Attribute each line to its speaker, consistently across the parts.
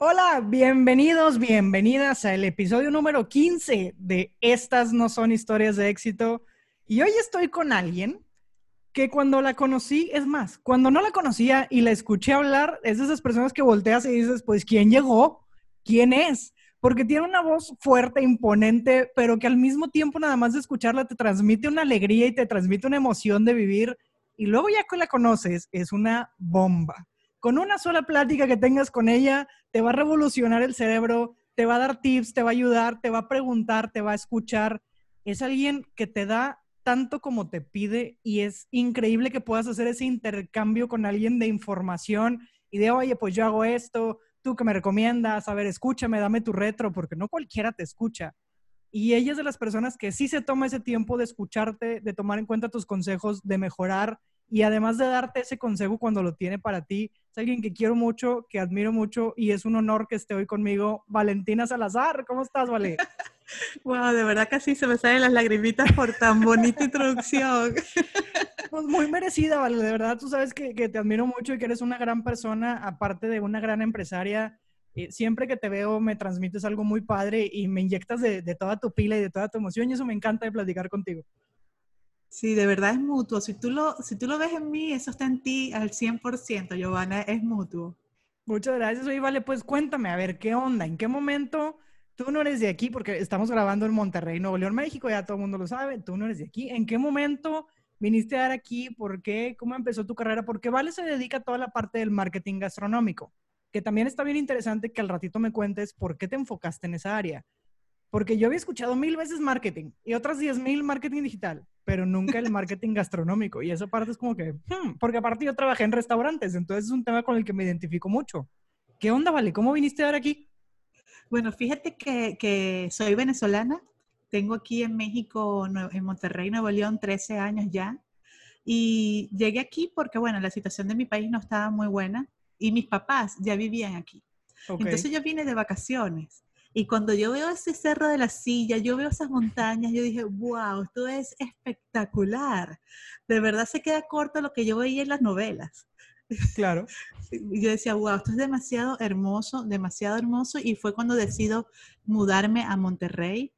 Speaker 1: Hola, bienvenidos, bienvenidas al episodio número 15 de Estas no son historias de éxito. Y hoy estoy con alguien que cuando la conocí, es más, cuando no la conocía y la escuché hablar, es de esas personas que volteas y dices, pues, ¿quién llegó? ¿Quién es? Porque tiene una voz fuerte, imponente, pero que al mismo tiempo nada más de escucharla te transmite una alegría y te transmite una emoción de vivir. Y luego ya que la conoces, es una bomba con una sola plática que tengas con ella, te va a revolucionar el cerebro, te va a dar tips, te va a ayudar, te va a preguntar, te va a escuchar. Es alguien que te da tanto como te pide y es increíble que puedas hacer ese intercambio con alguien de información y de, oye, pues yo hago esto, tú que me recomiendas, a ver, escúchame, dame tu retro, porque no cualquiera te escucha. Y ella es de las personas que sí se toma ese tiempo de escucharte, de tomar en cuenta tus consejos, de mejorar y además de darte ese consejo cuando lo tiene para ti, es alguien que quiero mucho, que admiro mucho y es un honor que esté hoy conmigo. Valentina Salazar, ¿cómo estás, Vale?
Speaker 2: wow, de verdad así se me salen las lagrimitas por tan bonita introducción.
Speaker 1: Pues muy merecida, Vale, de verdad, tú sabes que, que, te admiro mucho y que eres una gran persona, aparte de una gran empresaria. Eh, siempre que te veo me transmites algo muy padre y me inyectas de, de toda tu pila y de toda tu emoción y eso me encanta de platicar contigo.
Speaker 2: Sí, de verdad es mutuo. Si tú, lo, si tú lo ves en mí, eso está en ti al 100%, Giovanna, es mutuo.
Speaker 1: Muchas gracias. Oye, vale, pues cuéntame, a ver, ¿qué onda? ¿En qué momento tú no eres de aquí? Porque estamos grabando en Monterrey, Nuevo León, México, ya todo el mundo lo sabe, tú no eres de aquí. ¿En qué momento viniste a dar aquí? ¿Por qué? ¿Cómo empezó tu carrera? Porque Vale se dedica a toda la parte del marketing gastronómico, que también está bien interesante que al ratito me cuentes por qué te enfocaste en esa área. Porque yo había escuchado mil veces marketing y otras diez mil marketing digital, pero nunca el marketing gastronómico. Y esa parte es como que, hmm, porque aparte yo trabajé en restaurantes, entonces es un tema con el que me identifico mucho. ¿Qué onda, Vale? ¿Cómo viniste a dar aquí?
Speaker 2: Bueno, fíjate que, que soy venezolana. Tengo aquí en México, en Monterrey, Nuevo León, 13 años ya. Y llegué aquí porque, bueno, la situación de mi país no estaba muy buena y mis papás ya vivían aquí. Entonces yo vine de vacaciones y cuando yo veo ese cerro de la silla, yo veo esas montañas, yo dije, wow, esto es espectacular. De verdad se queda corto lo que yo veía en las novelas.
Speaker 1: Claro.
Speaker 2: Yo decía, wow, esto es demasiado hermoso, demasiado hermoso. Y fue cuando decido mudarme a Monterrey.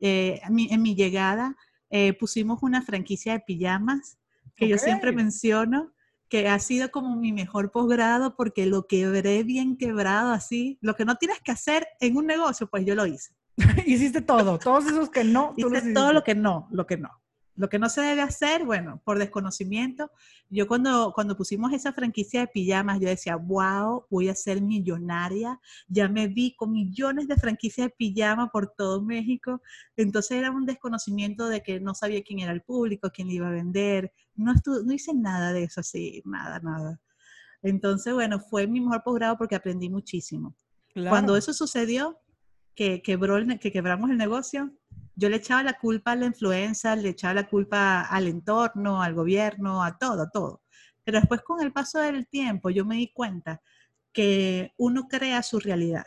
Speaker 2: Eh, en mi llegada eh, pusimos una franquicia de pijamas que yo siempre menciono que ha sido como mi mejor posgrado porque lo quebré bien quebrado así. Lo que no tienes que hacer en un negocio, pues yo lo hice.
Speaker 1: Hiciste todo, todos esos que no.
Speaker 2: Hice todo lo que no, lo que no. Lo que no se debe hacer, bueno, por desconocimiento. Yo cuando, cuando pusimos esa franquicia de pijamas, yo decía, wow, voy a ser millonaria. Ya me vi con millones de franquicias de pijamas por todo México. Entonces era un desconocimiento de que no sabía quién era el público, quién le iba a vender. No, no hice nada de eso así, nada, nada. Entonces, bueno, fue mi mejor posgrado porque aprendí muchísimo. Cuando eso sucedió, que, quebró que quebramos el negocio, yo le echaba la culpa a la influenza, le echaba la culpa al entorno, al gobierno, a todo, a todo. Pero después con el paso del tiempo yo me di cuenta que uno crea su realidad.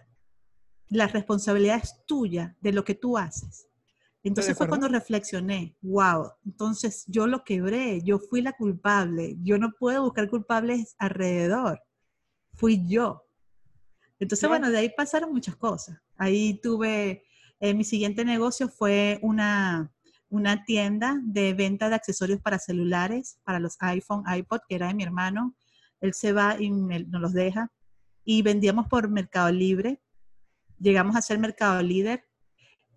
Speaker 2: La responsabilidad es tuya de lo que tú haces. Entonces fue cuando reflexioné, wow, entonces yo lo quebré, yo fui la culpable, yo no puedo buscar culpables alrededor, fui yo. Entonces, bueno, de ahí pasaron muchas cosas. Ahí tuve eh, mi siguiente negocio fue una, una tienda de venta de accesorios para celulares, para los iPhone, iPod, que era de mi hermano. Él se va y nos los deja. Y vendíamos por Mercado Libre. Llegamos a ser Mercado Líder.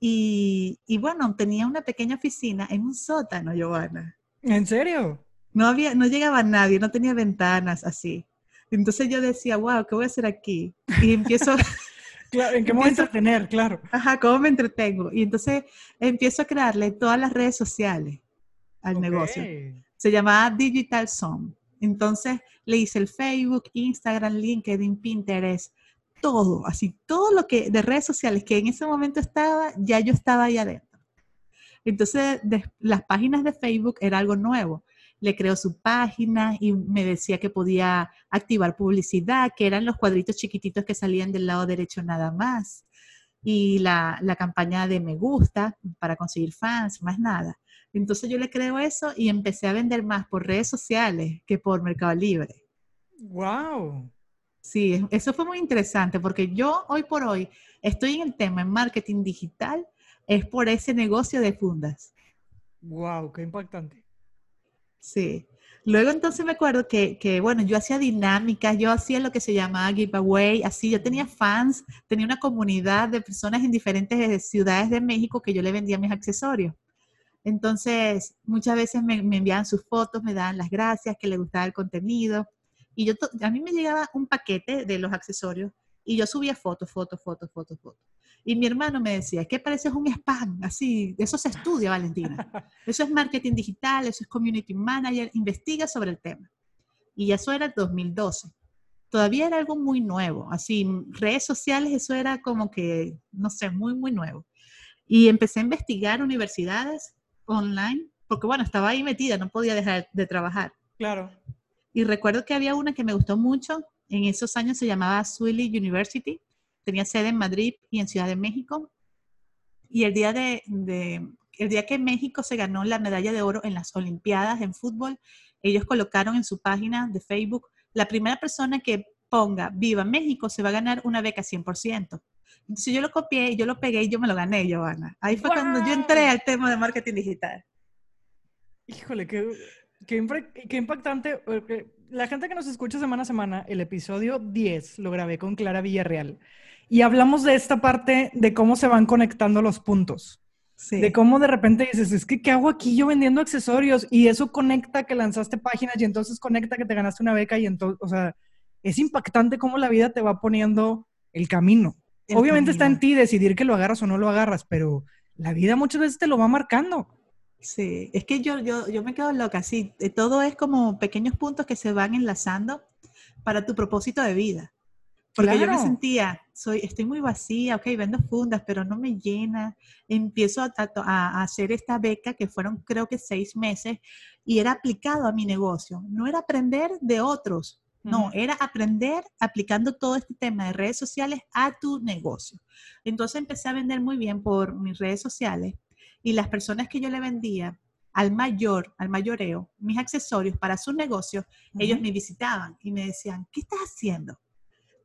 Speaker 2: Y, y bueno, tenía una pequeña oficina en un sótano, Giovanna.
Speaker 1: ¿En serio?
Speaker 2: No, había, no llegaba nadie, no tenía ventanas así. Entonces yo decía, wow, ¿qué voy a hacer aquí? Y empiezo,
Speaker 1: ¿en qué momento entretener? Claro.
Speaker 2: Ajá, ¿cómo me entretengo? Y entonces empiezo a crearle todas las redes sociales al negocio. Se llamaba Digital Zone. Entonces le hice el Facebook, Instagram, LinkedIn, Pinterest, todo, así, todo lo que de redes sociales que en ese momento estaba, ya yo estaba ahí adentro. Entonces, las páginas de Facebook era algo nuevo le creó su página y me decía que podía activar publicidad, que eran los cuadritos chiquititos que salían del lado derecho nada más. Y la, la campaña de me gusta para conseguir fans, más nada. Entonces yo le creo eso y empecé a vender más por redes sociales que por Mercado Libre.
Speaker 1: ¡Wow!
Speaker 2: Sí, eso fue muy interesante porque yo hoy por hoy estoy en el tema en marketing digital, es por ese negocio de fundas.
Speaker 1: Wow, qué impactante.
Speaker 2: Sí. Luego entonces me acuerdo que, que, bueno, yo hacía dinámicas, yo hacía lo que se llamaba giveaway, así, yo tenía fans, tenía una comunidad de personas en diferentes ciudades de México que yo le vendía mis accesorios. Entonces, muchas veces me, me enviaban sus fotos, me daban las gracias, que les gustaba el contenido. Y yo, a mí me llegaba un paquete de los accesorios y yo subía fotos, fotos, fotos, fotos, fotos. Y mi hermano me decía, ¿qué pareces un spam? Así, eso se estudia, Valentina. Eso es marketing digital, eso es community manager, investiga sobre el tema. Y eso era el 2012. Todavía era algo muy nuevo, así, redes sociales, eso era como que, no sé, muy, muy nuevo. Y empecé a investigar universidades online, porque bueno, estaba ahí metida, no podía dejar de trabajar.
Speaker 1: Claro.
Speaker 2: Y recuerdo que había una que me gustó mucho, en esos años se llamaba Swilly University, tenía sede en Madrid y en Ciudad de México. Y el día, de, el día que México se ganó la medalla de oro en las Olimpiadas en fútbol, ellos colocaron en su página de Facebook, la primera persona que ponga Viva México se va a ganar una beca 100%. Entonces yo lo copié, yo lo pegué y yo me lo gané, Giovanna. Ahí fue cuando yo entré al tema de marketing digital.
Speaker 1: Híjole, qué, qué, qué impactante. La gente que nos escucha semana a semana, el episodio 10 lo grabé con Clara Villarreal. Y hablamos de esta parte de cómo se van conectando los puntos. De cómo de repente dices, es que ¿qué hago aquí yo vendiendo accesorios? Y eso conecta que lanzaste páginas y entonces conecta que te ganaste una beca y entonces, o sea, es impactante cómo la vida te va poniendo el camino. Obviamente está en ti decidir que lo agarras o no lo agarras, pero la vida muchas veces te lo va marcando.
Speaker 2: Sí, es que yo, yo, yo me quedo loca, sí, todo es como pequeños puntos que se van enlazando para tu propósito de vida. Porque yo me sentía, soy, estoy muy vacía, ok, vendo fundas, pero no me llena. Empiezo a, a, hacer esta beca que fueron creo que seis meses y era aplicado a mi negocio. No era aprender de otros, no, era aprender aplicando todo este tema de redes sociales a tu negocio. Entonces empecé a vender muy bien por mis redes sociales y las personas que yo le vendía al mayor, al mayoreo, mis accesorios para su negocio, ellos me visitaban y me decían, ¿qué estás haciendo?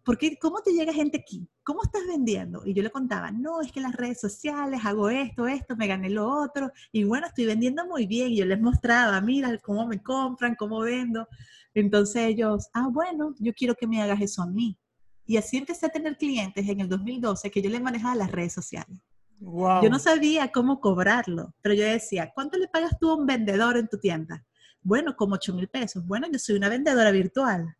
Speaker 2: porque ¿cómo te llega gente aquí? ¿Cómo estás vendiendo? Y yo le contaba, no, es que las redes sociales, hago esto, esto, me gané lo otro, y bueno, estoy vendiendo muy bien, y yo les mostraba, mira cómo me compran, cómo vendo. Entonces ellos, ah, bueno, yo quiero que me hagas eso a mí. Y así empecé a tener clientes en el 2012 que yo les manejaba las redes sociales. Wow. Yo no sabía cómo cobrarlo, pero yo decía, ¿cuánto le pagas tú a un vendedor en tu tienda? Bueno, como 8 mil pesos. Bueno, yo soy una vendedora virtual.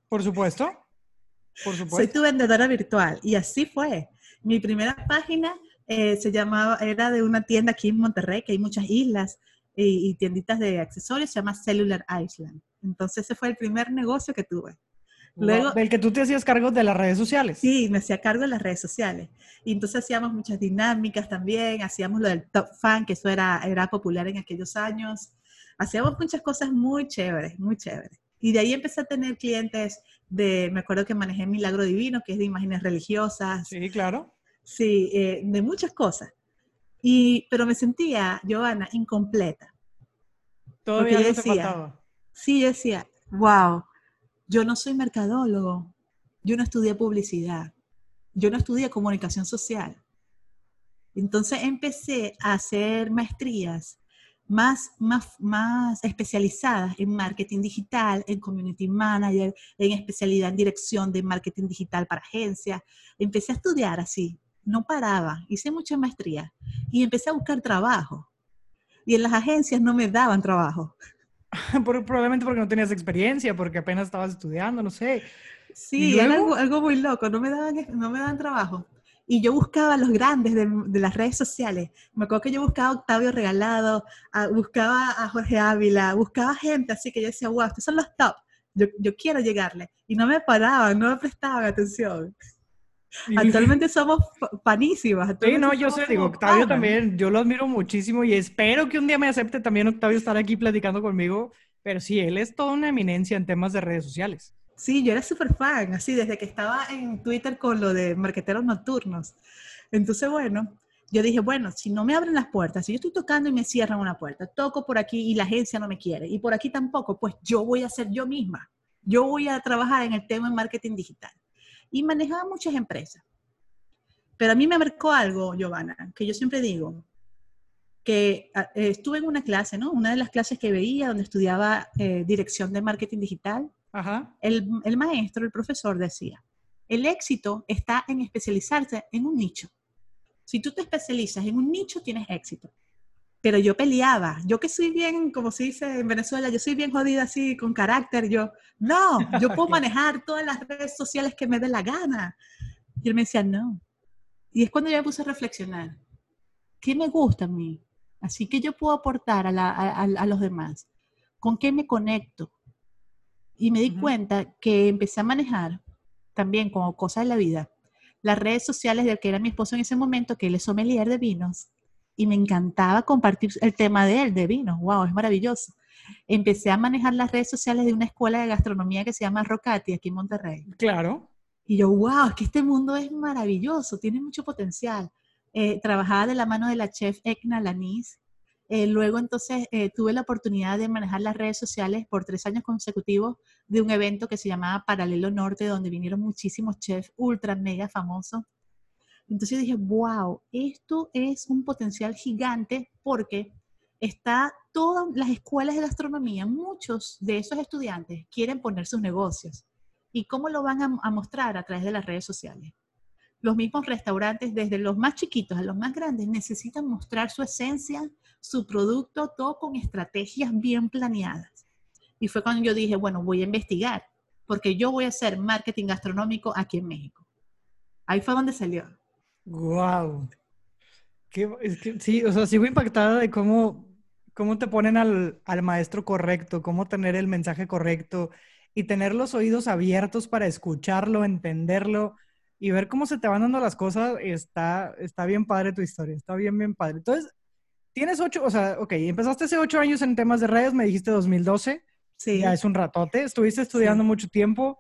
Speaker 1: Por supuesto.
Speaker 2: Soy tu vendedora virtual. Y así fue. Mi primera página eh, se llamaba, era de una tienda aquí en Monterrey, que hay muchas islas y, tienditas de accesorios, se llama Cellular Island. Entonces ese fue el primer negocio que tuve.
Speaker 1: Luego, del que tú te hacías cargo de las redes sociales.
Speaker 2: Sí, me hacía cargo de las redes sociales. Y entonces hacíamos muchas dinámicas también, hacíamos lo del Top Fan, que eso era, era popular en aquellos años. Hacíamos muchas cosas muy chéveres, muy chéveres. Y de ahí empecé a tener clientes de, me acuerdo que manejé Milagro Divino, que es de imágenes religiosas.
Speaker 1: Sí, claro.
Speaker 2: Sí, eh, de muchas cosas. Y, pero me sentía, Giovanna, incompleta.
Speaker 1: Todavía no decía,
Speaker 2: Sí, yo decía, wow, yo no soy mercadólogo, yo no estudié publicidad, yo no estudié comunicación social. Entonces empecé a hacer maestrías más, más, más especializadas en marketing digital, en community manager, en especialidad en dirección de marketing digital para agencias. Empecé a estudiar así, no paraba, hice mucha maestría y empecé a buscar trabajo. Y en las agencias no me daban trabajo.
Speaker 1: Probablemente porque no tenías experiencia, porque apenas estabas estudiando, no sé.
Speaker 2: Sí, era algo, algo, muy loco, no me daban, no me daban trabajo. Y yo buscaba a los grandes de, las redes sociales. Me acuerdo que yo buscaba a Octavio Regalado, buscaba a Jorge Ávila, buscaba gente así que yo decía, wow, estos son los top. Yo, yo quiero llegarle. Y no me paraban, no me prestaban atención. Actualmente somos panísimas.
Speaker 1: Sí, no, yo sé, digo, Octavio también, yo lo admiro muchísimo y espero que un día me acepte también Octavio estar aquí platicando conmigo, pero sí, él es toda una eminencia en temas de redes sociales.
Speaker 2: Sí, yo era súper fan, así desde que estaba en Twitter con lo de marqueteros nocturnos. Entonces, bueno, yo dije, bueno, si no me abren las puertas, si yo estoy tocando y me cierran una puerta, toco por aquí y la agencia no me quiere, y por aquí tampoco, pues yo voy a ser yo misma. Yo voy a trabajar en el tema de marketing digital. Y manejaba muchas empresas. Pero a mí me marcó algo, Giovanna, que yo siempre digo, que ah, eh, estuve en una clase, ¿no? Una de las clases que veía donde estudiaba eh, dirección de marketing digital. El, el maestro, el profesor decía, el éxito está en especializarse en un nicho. Si tú te especializas en un nicho, tienes éxito. Pero yo peleaba, yo que soy bien, como se dice en Venezuela, yo soy bien jodida así, con carácter, yo, no, yo puedo manejar todas las redes sociales que me dé la gana. Y él me decía, no. Y es cuando yo me puse a reflexionar, ¿qué me gusta a mí? Así que yo puedo aportar a, los demás. ¿Con qué me conecto? Y me di cuenta que empecé a manejar también como cosa de la vida las redes sociales del que era mi esposo en ese momento, que él es sommelier de vinos, y me encantaba compartir el tema de él, de vinos. ¡Wow! Es maravilloso. Empecé a manejar las redes sociales de una escuela de gastronomía que se llama Rocati, aquí en Monterrey.
Speaker 1: Claro.
Speaker 2: Y yo, wow, es que este mundo es maravilloso, tiene mucho potencial. Eh, trabajaba de la mano de la chef Ekna Lanis. Eh, luego entonces eh, tuve la oportunidad de manejar las redes sociales por tres años consecutivos de un evento que se llamaba Paralelo Norte, donde vinieron muchísimos chefs ultra, mega famosos. Entonces dije, wow, esto es un potencial gigante porque está todas las escuelas de gastronomía, muchos de esos estudiantes quieren poner sus negocios. ¿Y cómo lo van a mostrar a través de las redes sociales? los mismos restaurantes, desde los más chiquitos a los más grandes, necesitan mostrar su esencia, su producto, todo con estrategias bien planeadas. Y fue cuando yo dije, bueno, voy a investigar, porque yo voy a hacer marketing gastronómico aquí en México. Ahí fue donde salió.
Speaker 1: ¡Wow! sí, o sea, sigo impactada de cómo, cómo te ponen al, al maestro correcto, cómo tener el mensaje correcto y tener los oídos abiertos para escucharlo, entenderlo y ver cómo se te van dando las cosas, está, está bien padre tu historia, está bien, bien padre. Entonces, tienes ocho, o sea, ok, empezaste hace ocho años en temas de redes, me dijiste 2012. Sí. Ya es un ratote, estuviste estudiando mucho tiempo.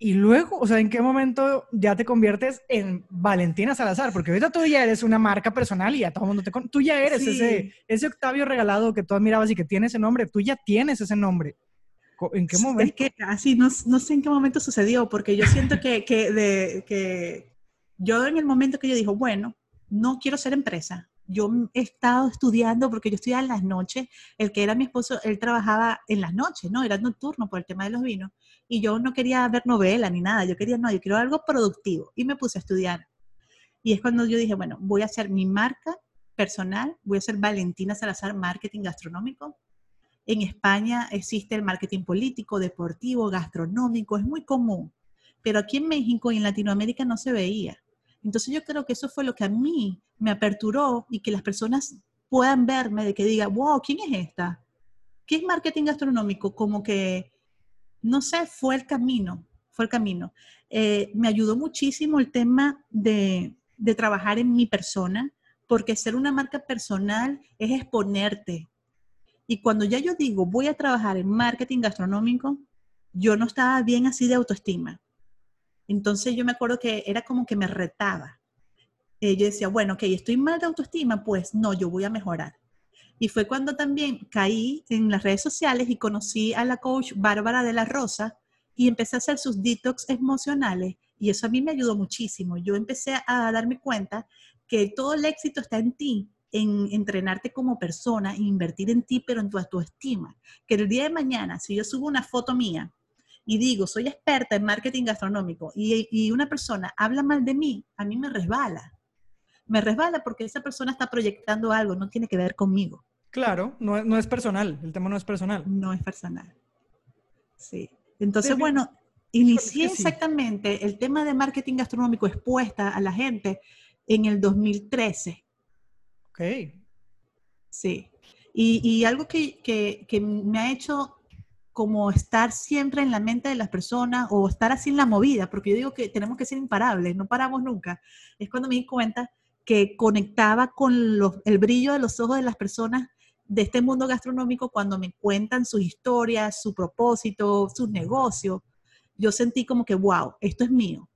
Speaker 1: Y luego, o sea, ¿en qué momento ya te conviertes en Valentina Salazar? Porque ahorita tú ya eres una marca personal y ya todo el mundo te conoce. Tú ya eres ese, ese Octavio regalado que tú admirabas y que tiene ese nombre. Tú ya tienes ese nombre. ¿En qué momento?
Speaker 2: Es que así, no, no, sé en qué momento sucedió, porque yo siento que, que, de, que yo en el momento que yo dijo, bueno, no quiero ser empresa. Yo he estado estudiando porque yo estudiaba en las noches. El que era mi esposo, él trabajaba en las noches, ¿no? Era nocturno por el tema de los vinos. Y yo no quería ver novela ni nada. Yo quería, no, yo quiero algo productivo. Y me puse a estudiar. Y es cuando yo dije, bueno, voy a hacer mi marca personal, voy a hacer Valentina Salazar Marketing Gastronómico en España existe el marketing político, deportivo, gastronómico, es muy común, pero aquí en México y en Latinoamérica no se veía. Entonces yo creo que eso fue lo que a mí me aperturó y que las personas puedan verme de que diga, wow, ¿quién es esta? ¿Qué es marketing gastronómico? Como que, no sé, fue el camino, fue el camino. Eh, me ayudó muchísimo el tema de, trabajar en mi persona, porque ser una marca personal es exponerte, y cuando ya yo digo, voy a trabajar en marketing gastronómico, yo no estaba bien así de autoestima. Entonces yo me acuerdo que era como que me retaba. Eh, yo decía, bueno, ok, estoy mal de autoestima, pues no, yo voy a mejorar. Y fue cuando también caí en las redes sociales y conocí a la coach Bárbara de la Rosa y empecé a hacer sus detox emocionales. Y eso a mí me ayudó muchísimo. Yo empecé a darme cuenta que todo el éxito está en ti en entrenarte como persona, invertir en ti, pero en tu autoestima. Que el día de mañana, si yo subo una foto mía y digo, soy experta en marketing gastronómico y, una persona habla mal de mí, a mí me resbala. Me resbala porque esa persona está proyectando algo, no tiene que ver conmigo.
Speaker 1: Claro, no, no es personal, el tema no es personal.
Speaker 2: No es personal. Sí. Entonces, bueno, inicié exactamente el tema de marketing gastronómico expuesta a la gente en el 2013 Sí. Y, algo que, me ha hecho como estar siempre en la mente de las personas o estar así en la movida, porque yo digo que tenemos que ser imparables, no paramos nunca, es cuando me di cuenta que conectaba con el brillo de los ojos de las personas de este mundo gastronómico cuando me cuentan sus historias, su propósito, sus negocios. Yo sentí como que, wow, esto es mío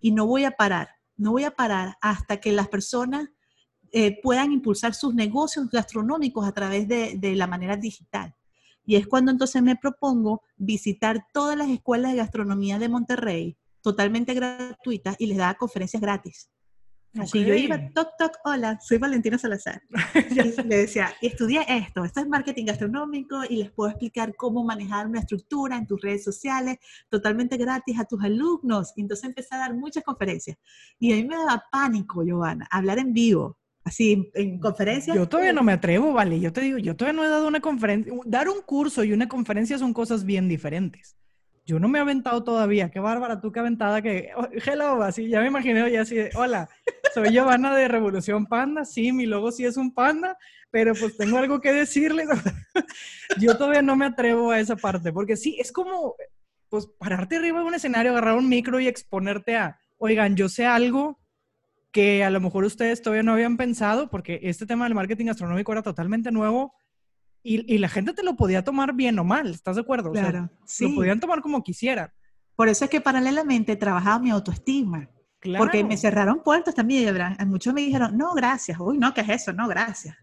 Speaker 2: y no voy a parar, no voy a parar hasta que las personas eh, puedan impulsar sus negocios gastronómicos a través de, la manera digital. Y es cuando entonces me propongo visitar todas las escuelas de gastronomía de Monterrey totalmente gratuitas y les daba conferencias gratis. Así yo iba, toc, toc, hola, soy Valentina Salazar. le decía, estudié esto, esto es marketing gastronómico y les puedo explicar cómo manejar una estructura en tus redes sociales totalmente gratis a tus alumnos. Y entonces empecé a dar muchas conferencias. Y a mí me daba pánico, Giovanna, hablar en vivo. Así, en conferencias.
Speaker 1: Yo todavía no me atrevo, vale. Yo te digo, yo todavía no he dado una conferencia. Dar un curso y una conferencia son cosas bien diferentes. Yo no me he aventado todavía. Qué bárbara, tú qué aventada que. Oh, hello, así, ya me imaginé ya así hola, soy Giovanna de Revolución Panda. Sí, mi logo sí es un panda, pero pues tengo algo que decirles. yo todavía no me atrevo a esa parte, porque sí, es como, pues, pararte arriba de un escenario, agarrar un micro y exponerte a, oigan, yo sé algo que a lo mejor ustedes todavía no habían pensado, porque este tema del marketing astronómico era totalmente nuevo y, y la gente te lo podía tomar bien o mal, ¿estás de acuerdo?
Speaker 2: Claro, sí.
Speaker 1: Lo podían tomar como quisieran.
Speaker 2: Por eso es que paralelamente trabajaba mi autoestima. Claro. Porque me cerraron puertas también. Muchos me dijeron, no, gracias. Uy, no, ¿qué es eso? No, gracias.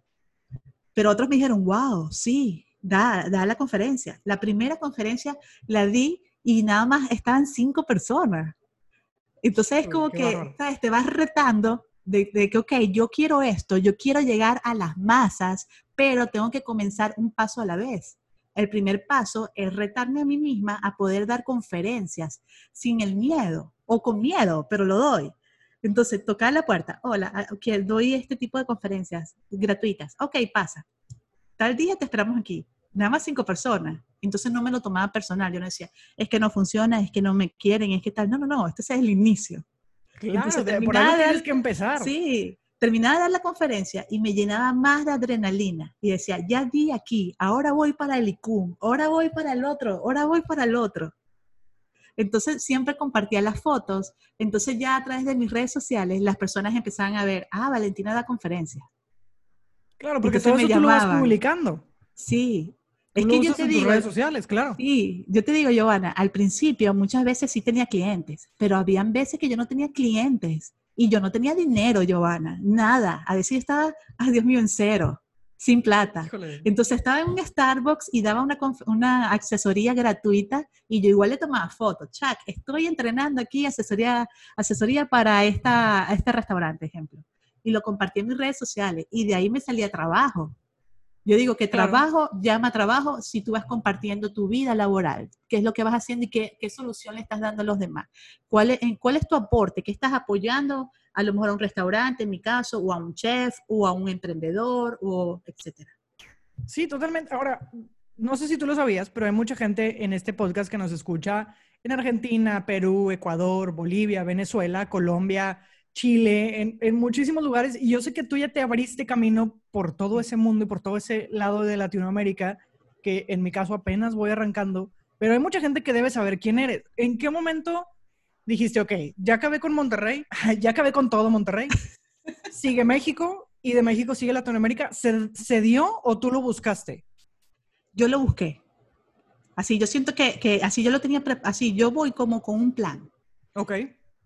Speaker 2: Pero otros me dijeron, wow, sí, da, da la conferencia. La primera conferencia la di y nada más estaban cinco personas. Entonces es como que ¿sabes? te vas retando de, de, que, ok, yo quiero esto, yo quiero llegar a las masas, pero tengo que comenzar un paso a la vez. El primer paso es retarme a mí misma a poder dar conferencias sin el miedo o con miedo, pero lo doy. Entonces, tocar la puerta. Hola, que doy este tipo de conferencias gratuitas. Ok, pasa. Tal día te esperamos aquí. Nada más cinco personas. Entonces no me lo tomaba personal. Yo no decía, es que no funciona, es que no me quieren, es que tal. No, no, no. Este es el inicio.
Speaker 1: Claro, Entonces, por ahí tienes que empezar.
Speaker 2: Sí, terminaba de dar la conferencia y me llenaba más de adrenalina y decía, ya di aquí, ahora voy para el ICUM, ahora voy para el otro, ahora voy para el otro. Entonces siempre compartía las fotos, entonces ya a través de mis redes sociales las personas empezaban a ver, ah, Valentina da conferencia.
Speaker 1: Claro, porque todo eso tú lo vas publicando.
Speaker 2: Sí.
Speaker 1: es que yo te digo, redes sociales, claro.
Speaker 2: Sí, yo te digo, Giovanna, al principio muchas veces sí tenía clientes, pero habían veces que yo no tenía clientes y yo no tenía dinero, Giovanna, nada. A decir estaba, ay Dios mío, en cero, sin plata. Entonces estaba en un Starbucks y daba una, una asesoría gratuita y yo igual le tomaba fotos. Chuck, estoy entrenando aquí asesoría, asesoría para esta, este restaurante, ejemplo. Y lo compartí en mis redes sociales y de ahí me salía trabajo. Yo digo que trabajo llama trabajo si tú vas compartiendo tu vida laboral, qué es lo que vas haciendo y qué, qué solución le estás dando a los demás. ¿Cuál es, ¿Cuál es tu aporte? ¿Qué estás apoyando a lo mejor a un restaurante, en mi caso, o a un chef, o a un emprendedor, o etcétera?
Speaker 1: Sí, totalmente. Ahora, no sé si tú lo sabías, pero hay mucha gente en este podcast que nos escucha en Argentina, Perú, Ecuador, Bolivia, Venezuela, Colombia, Chile, en, muchísimos lugares. Y yo sé que tú ya te abriste camino por todo ese mundo y por todo ese lado de Latinoamérica, que en mi caso apenas voy arrancando. Pero hay mucha gente que debe saber quién eres. ¿En qué momento dijiste, ok, ya acabé con Monterrey, ya acabé con todo Monterrey? sigue México y de México sigue Latinoamérica. ¿Se, ¿Se, dio o tú lo buscaste?
Speaker 2: Yo lo busqué. Así, yo siento que, que así yo lo tenía, así yo voy como con un plan.
Speaker 1: Ok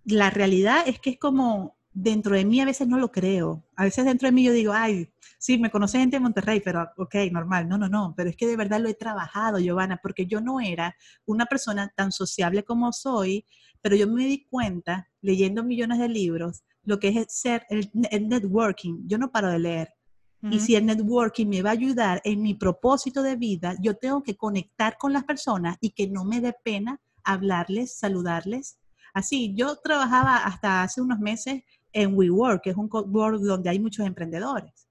Speaker 2: la realidad es que es como dentro de mí a veces no lo creo. A veces dentro de mí yo digo, ay, sí, me conoce gente de Monterrey, pero ok, normal. No, no, no, pero es que de verdad lo he trabajado, Giovanna, porque yo no era una persona tan sociable como soy, pero yo me di cuenta, leyendo millones de libros, lo que es ser el, networking. Yo no paro de leer. Y si el networking me va a ayudar en mi propósito de vida, yo tengo que conectar con las personas y que no me dé pena hablarles, saludarles, Así, yo trabajaba hasta hace unos meses en WeWork, que es un cowork donde hay muchos emprendedores.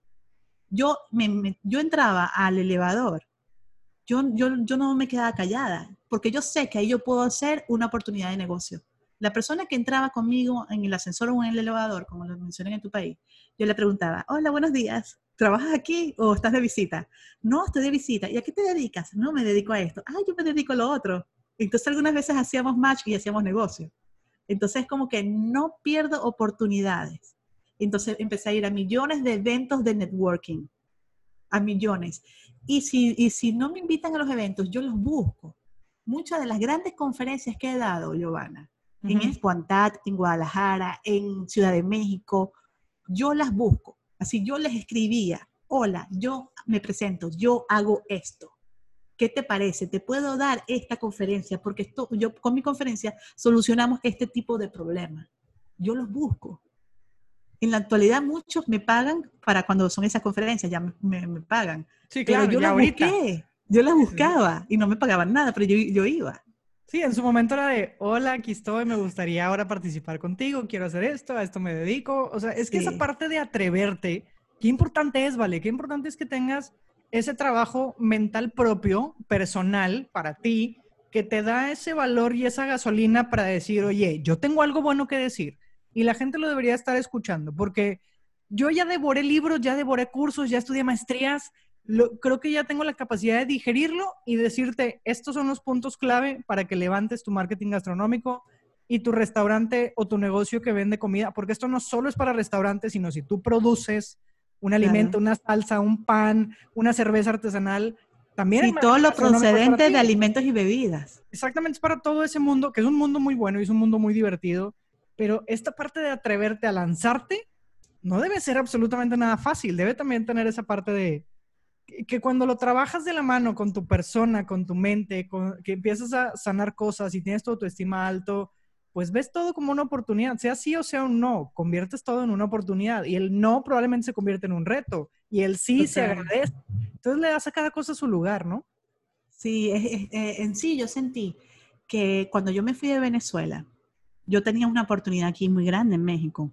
Speaker 2: Yo, entraba al elevador, yo, yo, no me quedaba callada, porque yo sé que ahí yo puedo hacer una oportunidad de negocio. La persona que entraba conmigo en el ascensor o en el elevador, como lo mencioné en tu país, yo le preguntaba, hola, buenos días, ¿trabajas aquí o estás de visita? No, estoy de visita. ¿Y a qué te dedicas? No, me dedico a esto. Ah, yo me dedico a lo otro. Entonces algunas veces hacíamos match y hacíamos negocio. Entonces, como que no pierdo oportunidades. Entonces, empecé a ir a millones de eventos de networking, a millones. Y si, y si no me invitan a los eventos, yo los busco. Muchas de las grandes conferencias que he dado, Giovanna, en Espuantat, en Guadalajara, en Ciudad de México, yo las busco. Así yo les escribía, hola, yo me presento, yo hago esto. ¿Qué te parece? Te puedo dar esta conferencia porque esto, yo con mi conferencia solucionamos este tipo de problemas. Yo los busco. En la actualidad muchos me pagan para cuando son esas conferencias, ya me, pagan.
Speaker 1: Sí, claro,
Speaker 2: pero yo las busqué, yo las buscaba y no me pagaban nada, pero yo, yo iba.
Speaker 1: Sí, en su momento era de, hola, aquí estoy, me gustaría ahora participar contigo, quiero hacer esto, a esto me dedico. O sea, es que esa parte de atreverte, qué importante es, ¿vale? Qué importante es que tengas ese trabajo mental propio, personal, para ti, que te da ese valor y esa gasolina para decir, oye, yo tengo algo bueno que decir y la gente lo debería estar escuchando, porque yo ya devoré libros, ya devoré cursos, ya estudié maestrías, creo que ya tengo la capacidad de digerirlo y decirte, estos son los puntos clave para que levantes tu marketing gastronómico y tu restaurante o tu negocio que vende comida, porque esto no solo es para restaurantes, sino si tú produces un alimento, una salsa, un pan, una cerveza artesanal, también...
Speaker 2: Y todo lo procedente de alimentos y bebidas.
Speaker 1: Exactamente, es para todo ese mundo, que es un mundo muy bueno y es un mundo muy divertido, pero esta parte de atreverte a lanzarte no debe ser absolutamente nada fácil, debe también tener esa parte de, que cuando lo trabajas de la mano con tu persona, con tu mente, que empiezas a sanar cosas y tienes tu autoestima alto, pues ves todo como una oportunidad, sea sí o sea un no, conviertes todo en una oportunidad y el no probablemente se convierte en un reto y el sí se agradece. Entonces le das a cada cosa su lugar, ¿no?
Speaker 2: Sí, eh, en sí yo sentí que cuando yo me fui de Venezuela, yo tenía una oportunidad aquí muy grande en México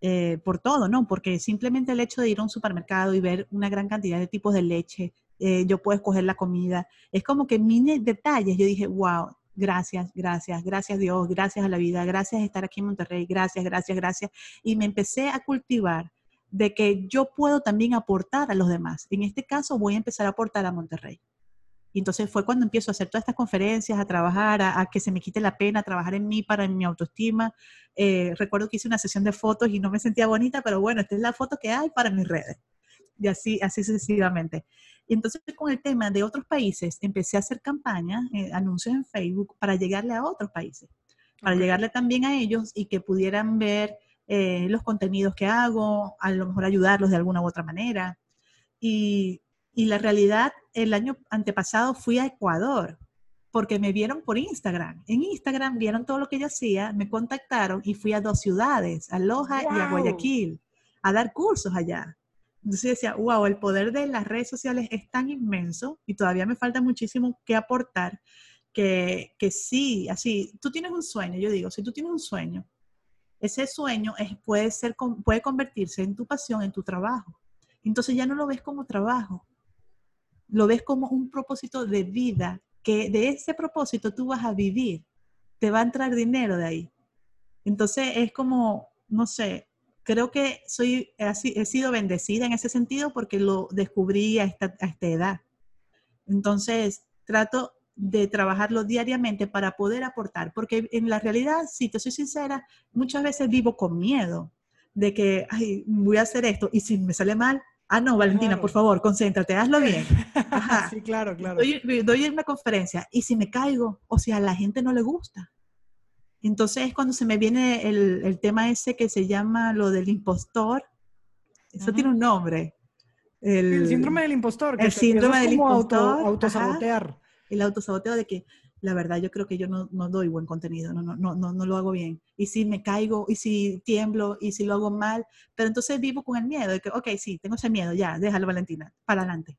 Speaker 2: eh, por todo, ¿no? Porque simplemente el hecho de ir a un supermercado y ver una gran cantidad de tipos de leche, eh, yo puedo escoger la comida, es como que mini detalles, yo dije, wow, gracias, gracias, gracias Dios, gracias a la vida, gracias a estar aquí en Monterrey, gracias, gracias, gracias. Y me empecé a cultivar de que yo puedo también aportar a los demás. En este caso voy a empezar a aportar a Monterrey. Y entonces fue cuando empiezo a hacer todas estas conferencias, a trabajar, a, que se me quite la pena, a trabajar en mí para mi autoestima. Eh, recuerdo que hice una sesión de fotos y no me sentía bonita, pero bueno, esta es la foto que hay para mis redes. Y así, así sucesivamente. Y entonces con el tema de otros países, empecé a hacer campañas, eh, anuncios en Facebook para llegarle a otros países, para llegarle también a ellos y que pudieran ver eh, los contenidos que hago, a lo mejor ayudarlos de alguna u otra manera. Y y la realidad, el año antepasado fui a Ecuador porque me vieron por Instagram. En Instagram vieron todo lo que yo hacía, me contactaron y fui a dos ciudades, a Loja y a Guayaquil, a dar cursos allá. Entonces decía, wow, el poder de las redes sociales es tan inmenso y todavía me falta muchísimo que aportar que, que sí, así, tú tienes un sueño, yo digo, si tú tienes un sueño, ese sueño es, puede, ser, puede convertirse en tu pasión, en tu trabajo. Entonces ya no lo ves como trabajo, lo ves como un propósito de vida, que de ese propósito tú vas a vivir, te va a entrar dinero de ahí. Entonces es como, no sé, creo que soy, he sido bendecida en ese sentido porque lo descubrí a esta, a esta edad. Entonces trato de trabajarlo diariamente para poder aportar, porque en la realidad, si te soy sincera, muchas veces vivo con miedo de que, ay, voy a hacer esto y si me sale mal, Ah, no, Valentina, por favor, concéntrate, hazlo bien.
Speaker 1: sí, claro, claro.
Speaker 2: Doy, doy, una conferencia y si me caigo o si a la gente no le gusta. Entonces es cuando se me viene el, tema ese que se llama lo del impostor. Eso tiene un nombre.
Speaker 1: El, síndrome del impostor.
Speaker 2: el síndrome del impostor.
Speaker 1: Auto, autosabotear.
Speaker 2: el autosaboteo de que la verdad yo creo que yo no, no, doy buen contenido, no, no, no, no, lo hago bien. Y si me caigo, y si tiemblo, y si lo hago mal, pero entonces vivo con el miedo de que, ok, sí, tengo ese miedo, ya, déjalo Valentina, para adelante.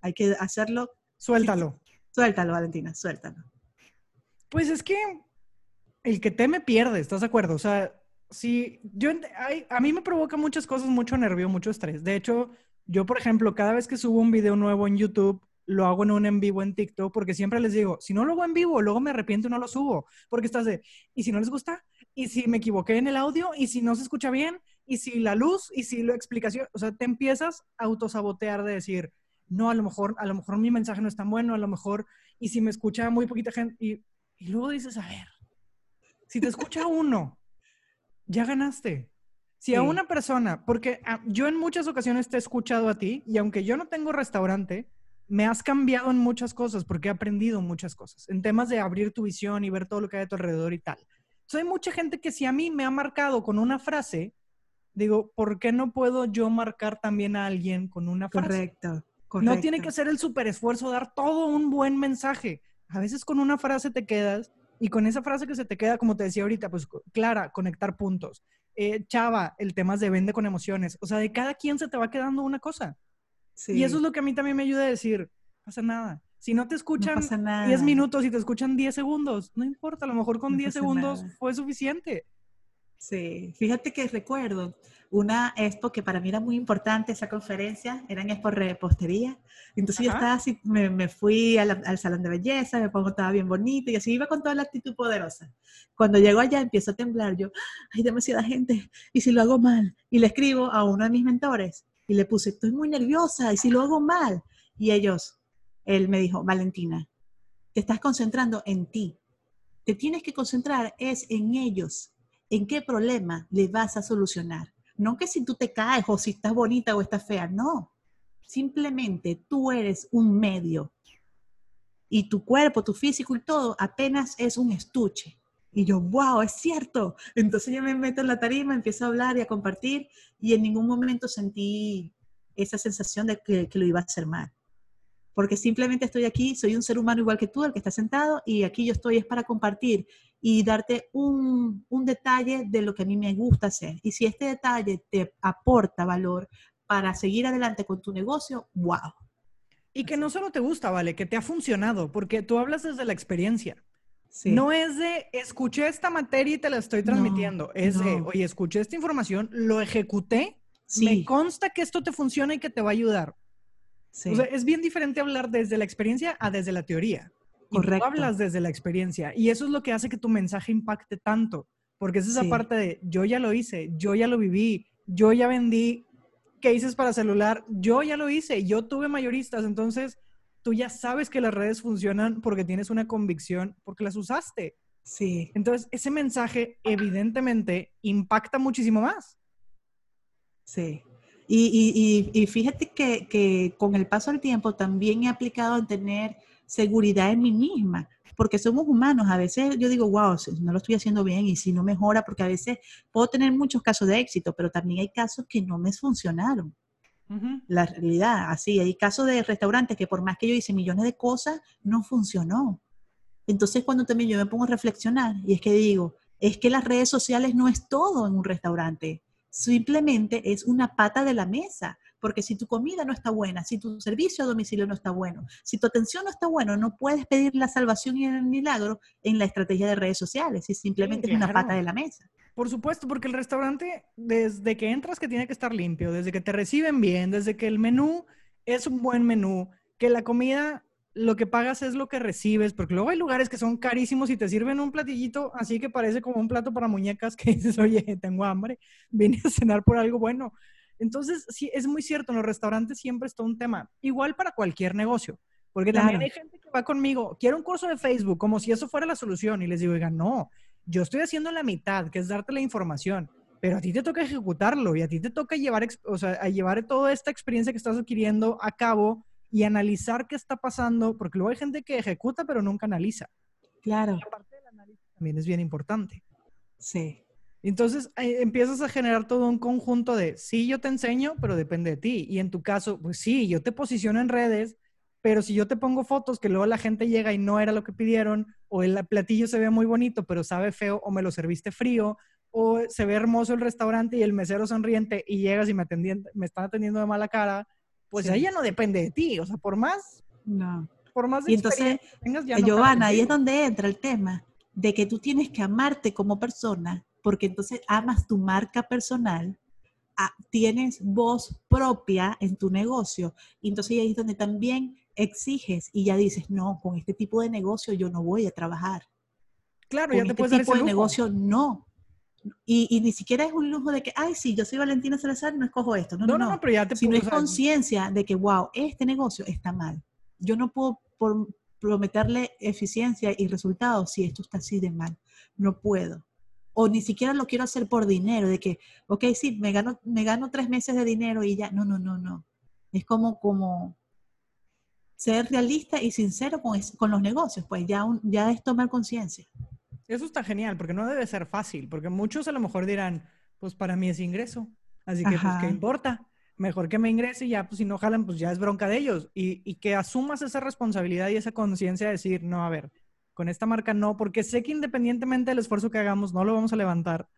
Speaker 2: Hay que hacerlo.
Speaker 1: Suéltalo.
Speaker 2: Suéltalo, Valentina, suéltalo.
Speaker 1: Pues es que el que teme pierde, ¿estás de acuerdo? O sea, si yo, a mí me provoca muchas cosas, mucho nervio, mucho estrés. De hecho, yo, por ejemplo, cada vez que subo un video nuevo en YouTube, lo hago en un en vivo en TikTok porque siempre les digo, si no lo hago en vivo, luego me arrepiento y no lo subo, porque estás de, ¿y si no les gusta? ¿Y si me equivoqué en el audio? ¿Y si no se escucha bien? ¿Y si la luz? ¿Y si la explicación? O sea, te empiezas a autosabotear de decir, no, a lo mejor, a lo mejor mi mensaje no es tan bueno, a lo mejor, y si me escucha muy poquita gente, y, y luego dices, a ver, si te escucha uno, ya ganaste. Si a una persona, porque ah, yo en muchas ocasiones te he escuchado a ti, y aunque yo no tengo restaurante, me has cambiado en muchas cosas porque he aprendido muchas cosas, en temas de abrir tu visión y ver todo lo que hay a tu alrededor y tal. Soy mucha gente que si a mí me ha marcado con una frase, digo, ¿por qué no puedo yo marcar también a alguien con una frase?
Speaker 2: Correcto.
Speaker 1: No tiene que ser el super esfuerzo dar todo un buen mensaje. A veces con una frase te quedas y con esa frase que se te queda, como te decía ahorita, pues clara, conectar puntos. Eh, chava, el tema de vende con emociones. O sea, de cada quien se te va quedando una cosa. Y eso es lo que a mí también me ayuda a decir, pasa nada. Si no te escuchan 10 minutos y te escuchan 10 segundos, no importa, a lo mejor con 10 segundos fue suficiente.
Speaker 2: Sí, fíjate que recuerdo una expo que para mí era muy importante, esa conferencia, era en expo repostería. Entonces yo estaba así, me, fui al salón de belleza, me pongo, estaba bien bonita y así iba con toda la actitud poderosa. Cuando llego allá empiezo a temblar, yo, hay demasiada gente, y si lo hago mal, y le escribo a uno de mis mentores y le puse, estoy muy nerviosa, y si lo hago mal, y ellos, él me dijo, Valentina, te estás concentrando en ti, te tienes que concentrar es en ellos, en qué problema le vas a solucionar. No que si tú te caes o si estás bonita o estás fea, no. Simplemente tú eres un medio y tu cuerpo, tu físico y todo apenas es un estuche. Y yo, wow, es cierto. Entonces yo me meto en la tarima, empiezo a hablar y a compartir y en ningún momento sentí esa sensación de que, que lo iba a hacer mal. Porque simplemente estoy aquí, soy un ser humano igual que tú, el que está sentado, y aquí yo estoy es para compartir y darte un, un detalle de lo que a mí me gusta hacer. Y si este detalle te aporta valor para seguir adelante con tu negocio, wow.
Speaker 1: Y que no solo te gusta, vale, que te ha funcionado, porque tú hablas desde la experiencia. No es de escuché esta materia y te la estoy transmitiendo. es de, oye, escuché esta información, lo ejecuté, me consta que esto te funciona y que te va a ayudar. O sea, es bien diferente hablar desde la experiencia a desde la teoría. Correcto. tú hablas desde la experiencia y eso es lo que hace que tu mensaje impacte tanto, porque es esa parte de yo ya lo hice, yo ya lo viví, yo ya vendí cases para celular, yo ya lo hice, yo tuve mayoristas, entonces tú ya sabes que las redes funcionan porque tienes una convicción, porque las usaste.
Speaker 2: Sí.
Speaker 1: Entonces, ese mensaje evidentemente impacta muchísimo más.
Speaker 2: Sí. Y, y, y fíjate que, que, con el paso del tiempo también he aplicado en tener seguridad en mí misma, porque somos humanos. A veces yo digo, wow, no lo estoy haciendo bien y si no mejora, porque a veces puedo tener muchos casos de éxito, pero también hay casos que no me funcionaron. La realidad, así, hay casos de restaurantes que por más que yo hice millones de cosas, no funcionó. Entonces cuando también yo me pongo a reflexionar y es que digo, es que las redes sociales no es todo en un restaurante, simplemente es una pata de la mesa. Porque si tu comida no está buena, si tu servicio a domicilio no está bueno, si tu atención no está buena, no puedes pedir la salvación y el milagro en la estrategia de redes sociales, y simplemente es una pata de la mesa.
Speaker 1: Por supuesto, porque el restaurante, desde que entras, que tiene que estar limpio, desde que te reciben bien, desde que el menú es un buen menú, que la comida lo que pagas es lo que recibes, porque luego hay lugares que son carísimos y te sirven un platillito así que parece como un plato para muñecas que dices, oye, tengo hambre, vine a cenar por algo bueno. Entonces, sí, es muy cierto, en los restaurantes siempre está un tema, igual para cualquier negocio, porque también hay gente que va conmigo, quiero un curso de Facebook, como si eso fuera la solución, y les digo, oiga, no, yo estoy haciendo la mitad, que es darte la información, pero a ti te toca ejecutarlo y a ti te toca llevar, o sea, a llevar toda esta experiencia que estás adquiriendo a cabo y analizar qué está pasando, porque luego hay gente que ejecuta pero nunca analiza.
Speaker 2: Claro.
Speaker 1: La parte del análisis también es bien importante.
Speaker 2: Sí.
Speaker 1: Entonces empiezas a generar todo un conjunto de, sí, yo te enseño, pero depende de ti. Y en tu caso, pues sí, yo te posiciono en redes, pero si yo te pongo fotos que luego la gente llega y no era lo que pidieron, o el platillo se ve muy bonito, pero sabe feo, o me lo serviste frío, o se ve hermoso el restaurante y el mesero sonriente y llegas y me, me están atendiendo de mala cara, pues ahí ya no depende de ti. O sea, por más...
Speaker 2: No.
Speaker 1: Por más
Speaker 2: y entonces, tengas, ya Giovanna, ahí es donde entra el tema de que tú tienes que amarte como persona porque entonces amas tu marca personal, tienes voz propia en tu negocio, y entonces ahí es donde también exiges y ya dices, no, con este tipo de negocio yo no voy a trabajar.
Speaker 1: Claro, ya te
Speaker 2: este
Speaker 1: puedes
Speaker 2: tipo de negocio no. Y, ni siquiera es un lujo de que, ay, sí, yo soy Valentina Salazar, no escojo esto. No, no, no, pero ya te Sino es conciencia de que, wow, este negocio está mal. Yo no puedo prometerle eficiencia y resultados si esto está así de mal. No puedo o ni siquiera lo quiero hacer por dinero, de que, ok, sí, me gano, me gano tres meses de dinero y ya, no, no, no, no. Es como, como ser realista y sincero con, con los negocios, pues ya, ya es tomar conciencia.
Speaker 1: Eso está genial, porque no debe ser fácil, porque muchos a lo mejor dirán, pues para mí es ingreso, así que pues qué importa. mejor que me ingrese y ya, pues si no jalan, pues ya es bronca de ellos. Y, y que asumas esa responsabilidad y esa conciencia de decir, no, a ver, con esta marca no, porque sé que independientemente del esfuerzo que hagamos, no lo vamos a levantar.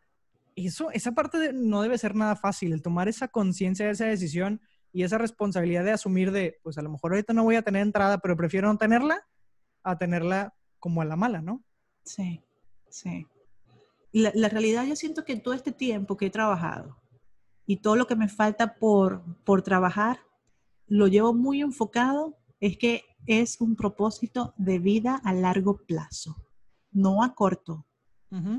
Speaker 1: Eso, esa parte no debe ser nada fácil, el tomar esa conciencia de esa decisión y esa responsabilidad de asumir de, pues a lo mejor ahorita no voy a tener entrada, pero prefiero no tenerla a tenerla como a la mala, ¿no?
Speaker 2: Sí, sí. La, la realidad yo siento que todo este tiempo que he trabajado y todo lo que me falta por, por trabajar, lo llevo muy enfocado, es que es un propósito de vida a largo plazo, no a corto.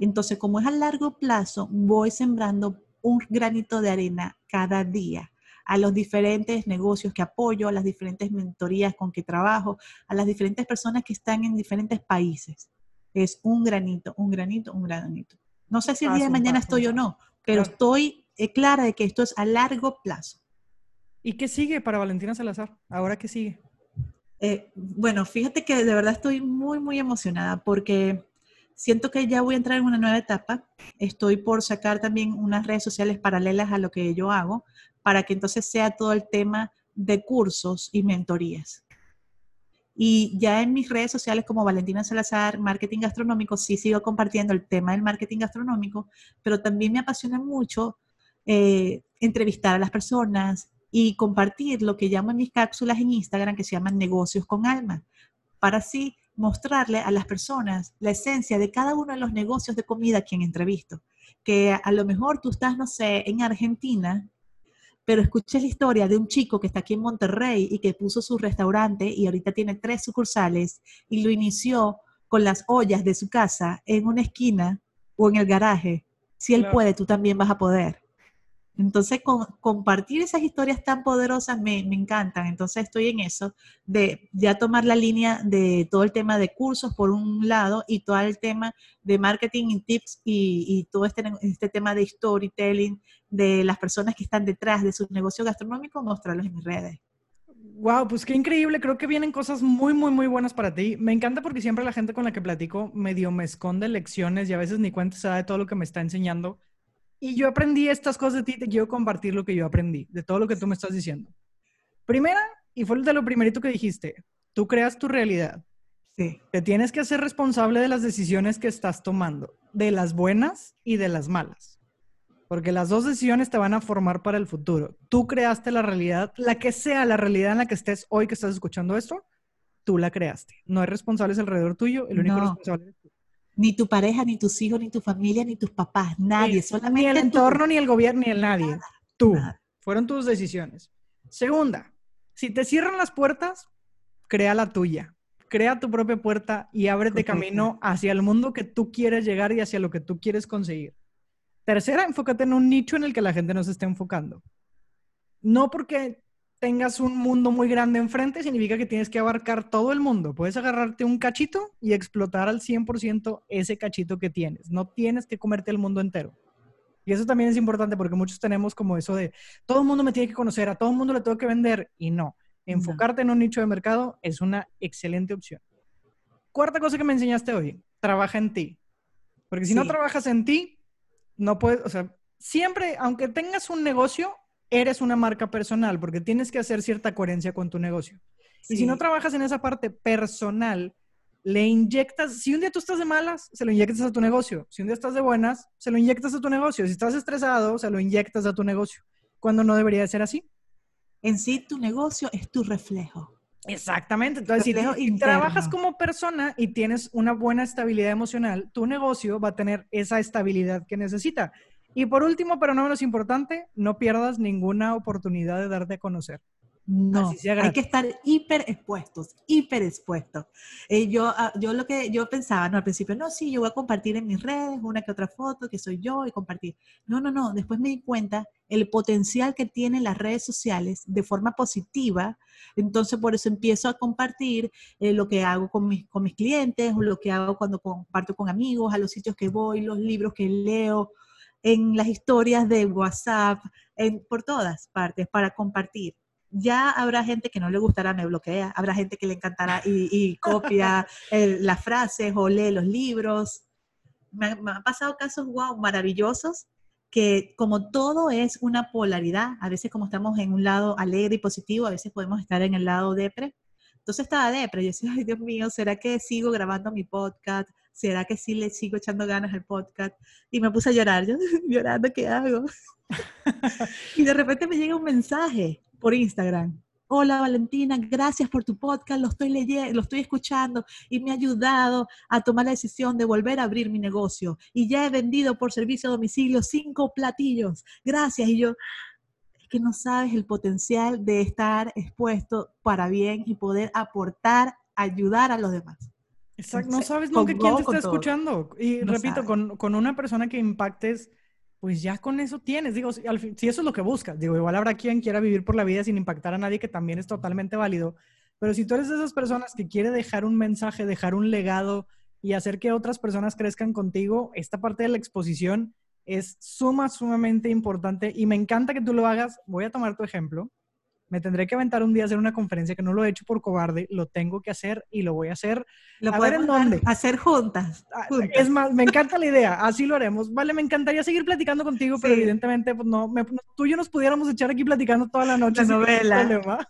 Speaker 2: Entonces, como es a largo plazo, voy sembrando un granito de arena cada día a los diferentes negocios que apoyo, a las diferentes mentorías con que trabajo, a las diferentes personas que están en diferentes países. Es un granito, un granito, un granito. No sé si el día de mañana estoy o no, pero estoy eh, clara de que esto es a largo plazo.
Speaker 1: ¿Y qué sigue para Valentina Salazar? ¿Ahora qué sigue?
Speaker 2: Eh, bueno, fíjate que de verdad estoy muy, muy emocionada porque siento que ya voy a entrar en una nueva etapa. Estoy por sacar también unas redes sociales paralelas a lo que yo hago para que entonces sea todo el tema de cursos y mentorías. Y ya en mis redes sociales como Valentina Salazar, Marketing Gastronómico, sí sigo compartiendo el tema del marketing gastronómico, pero también me apasiona mucho eh, entrevistar a las personas, y compartir lo que llamo en mis cápsulas en Instagram que se llaman negocios con alma, para así mostrarle a las personas la esencia de cada uno de los negocios de comida a quien entrevisto. Que a lo mejor tú estás, no sé, en Argentina, pero escuches la historia de un chico que está aquí en Monterrey y que puso su restaurante y ahorita tiene tres sucursales y lo inició con las ollas de su casa en una esquina o en el garaje. Si él puede, tú también vas a poder. Entonces, compartir esas historias tan poderosas me, encantan. Entonces, estoy en eso, de ya tomar la línea de todo el tema de cursos por un lado y todo el tema de marketing y tips y, todo este, este tema de storytelling de las personas que están detrás de su negocio gastronómico, mostrarlos en mis redes.
Speaker 1: Wow, pues qué increíble. Creo que vienen cosas muy, muy, muy buenas para ti. Me encanta porque siempre la gente con la que platico medio me esconde lecciones y a veces ni cuenta se da de todo lo que me está enseñando y yo aprendí estas cosas de ti, te quiero compartir lo que yo aprendí, de todo lo que tú me estás diciendo. Primera, y fue de lo primerito que dijiste, tú creas tu realidad.
Speaker 2: Sí.
Speaker 1: Te tienes que hacer responsable de las decisiones que estás tomando, de las buenas y de las malas. Porque las dos decisiones te van a formar para el futuro. Tú creaste la realidad, la que sea la realidad en la que estés hoy que estás escuchando esto, tú la creaste. No hay responsables alrededor tuyo, el único responsable es tú.
Speaker 2: Ni tu pareja, ni tus hijos, ni tu familia, ni tus papás, nadie, solamente
Speaker 1: Ni el entorno, ni el gobierno, ni el nadie. tú. Fueron tus decisiones. Segunda, si te cierran las puertas, crea la tuya. Crea tu propia puerta y ábrete camino hacia el mundo que tú quieres llegar y hacia lo que tú quieres conseguir. Tercera, enfócate en un nicho en el que la gente no se esté enfocando. No porque tengas un mundo muy grande enfrente, significa que tienes que abarcar todo el mundo. Puedes agarrarte un cachito y explotar al 100% ese cachito que tienes. No tienes que comerte el mundo entero. Y eso también es importante porque muchos tenemos como eso de, todo el mundo me tiene que conocer, a todo el mundo le tengo que vender. Y no, enfocarte en un nicho de mercado es una excelente opción. Cuarta cosa que me enseñaste hoy, trabaja en ti. Porque si no trabajas en ti, no puedes, o sea, siempre, aunque tengas un negocio, eres una marca personal porque tienes que hacer cierta coherencia con tu negocio. Y si no trabajas en esa parte personal, le inyectas, si un día tú estás de malas, se lo inyectas a tu negocio. Si un día estás de buenas, se lo inyectas a tu negocio. Si estás estresado, se lo inyectas a tu negocio. Cuando no debería ser así.
Speaker 2: En sí, tu negocio es tu reflejo.
Speaker 1: Exactamente. Entonces, si, trabajas como persona y tienes una buena estabilidad emocional, tu negocio va a tener esa estabilidad que necesita. Y por último, pero no menos importante, no pierdas ninguna oportunidad de darte a conocer.
Speaker 2: No, hay que estar hiper expuestos, hiper expuestos. Eh, yo, ah, yo lo que yo pensaba, no, al principio, no, sí, yo voy a compartir en mis redes una que otra foto, que soy yo, y compartir. No, no, no, después me di cuenta el potencial que tienen las redes sociales de forma positiva, entonces por eso empiezo a compartir eh, lo que hago con mis, con mis clientes, o lo que hago cuando comparto con amigos, a los sitios que voy, los libros que leo, en las historias de WhatsApp, en, por todas partes, para compartir. Ya habrá gente que no le gustará, me bloquea, habrá gente que le encantará y, copia las frases o lee los libros. Me, han pasado casos wow, maravillosos que como todo es una polaridad, a veces como estamos en un lado alegre y positivo, a veces podemos estar en el lado depre. Entonces estaba depre, yo decía, ay Dios mío, ¿será que sigo grabando mi podcast? ¿Será que sí le sigo echando ganas al podcast? Y me puse a llorar, yo llorando, ¿qué hago? y de repente me llega un mensaje por Instagram. Hola Valentina, gracias por tu podcast, lo estoy leyendo, lo estoy escuchando y me ha ayudado a tomar la decisión de volver a abrir mi negocio. Y ya he vendido por servicio a domicilio cinco platillos. Gracias. Y yo, es que no sabes el potencial de estar expuesto para bien y poder aportar, ayudar a los demás.
Speaker 1: Exacto, no sabes nunca quién te está escuchando. Y repito, con, con, una persona que impactes pues ya con eso tienes. Digo, si, si, eso es lo que buscas, digo, igual habrá quien quiera vivir por la vida sin impactar a nadie, que también es totalmente válido. Pero si tú eres de esas personas que quiere dejar un mensaje, dejar un legado y hacer que otras personas crezcan contigo, esta parte de la exposición es suma, sumamente importante y me encanta que tú lo hagas. Voy a tomar tu ejemplo me tendré que aventar un día a hacer una conferencia que no lo he hecho por cobarde, lo tengo que hacer y lo voy a hacer.
Speaker 2: Lo podemos hacer juntas,
Speaker 1: ah, Es más, me encanta la idea, así lo haremos. Vale, me encantaría seguir platicando contigo, pero evidentemente pues, no, tú y yo nos pudiéramos echar aquí platicando toda la noche.
Speaker 2: La novela.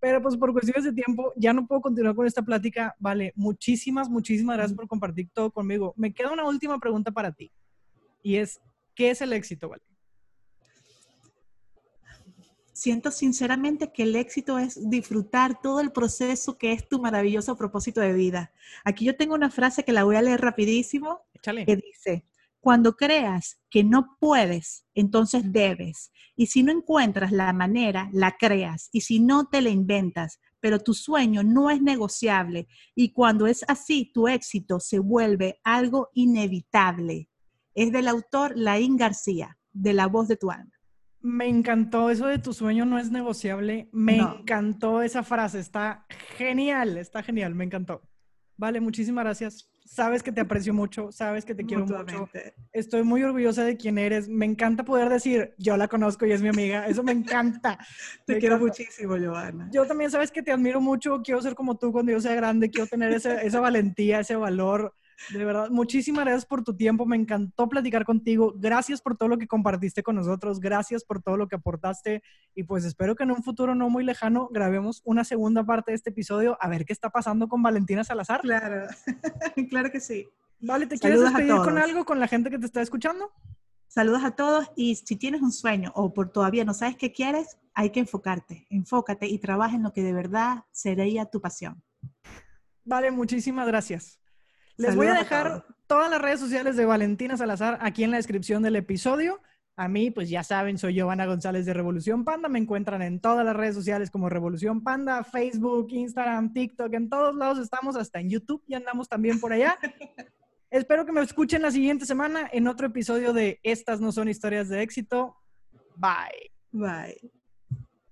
Speaker 1: Pero pues por cuestiones de tiempo ya no puedo continuar con esta plática. Vale, muchísimas, muchísimas gracias por compartir todo conmigo. Me queda una última pregunta para ti y es, ¿qué es el éxito, Vale?
Speaker 2: Siento sinceramente que el éxito es disfrutar todo el proceso que es tu maravilloso propósito de vida. Aquí yo tengo una frase que la voy a leer rapidísimo, que dice, cuando creas que no puedes, entonces debes. Y si no encuentras la manera, la creas. Y si no, te la inventas. Pero tu sueño no es negociable. Y cuando es así, tu éxito se vuelve algo inevitable. Es del autor Laín García, de La Voz de tu Alma.
Speaker 1: Me encantó eso de tu sueño no es negociable. Me encantó esa frase. Está genial, está genial. Me encantó. Vale, muchísimas gracias. Sabes que te aprecio mucho, sabes que te quiero mucho. Estoy muy orgullosa de quién eres. Me encanta poder decir, yo la conozco y es mi amiga. Eso me encanta.
Speaker 2: te quiero muchísimo, Giovanna.
Speaker 1: Yo también sabes que te admiro mucho. Quiero ser como tú cuando yo sea grande. Quiero tener esa valentía, ese valor de verdad, muchísimas gracias por tu tiempo. Me encantó platicar contigo. Gracias por todo lo que compartiste con nosotros. Gracias por todo lo que aportaste. Y pues espero que en un futuro no muy lejano grabemos una segunda parte de este episodio a ver qué está pasando con Valentina Salazar.
Speaker 2: Claro, claro que sí.
Speaker 1: Vale, ¿te quieres despedir con algo con la gente que te está escuchando?
Speaker 2: Saludos a todos y si tienes un sueño o por todavía no sabes qué quieres, hay que enfocarte, enfócate y trabaja en lo que de verdad sería tu pasión.
Speaker 1: Vale, muchísimas gracias. Les voy a dejar todas las redes sociales de Valentina Salazar aquí en la descripción del episodio. A mí, pues ya saben, soy Giovanna González de Revolución Panda. Me encuentran en todas las redes sociales como Revolución Panda, Facebook, Instagram, TikTok, en todos lados estamos, hasta en YouTube y andamos también por allá. Espero que me escuchen la siguiente semana en otro episodio de Estas no son historias de éxito. Bye.
Speaker 2: Bye.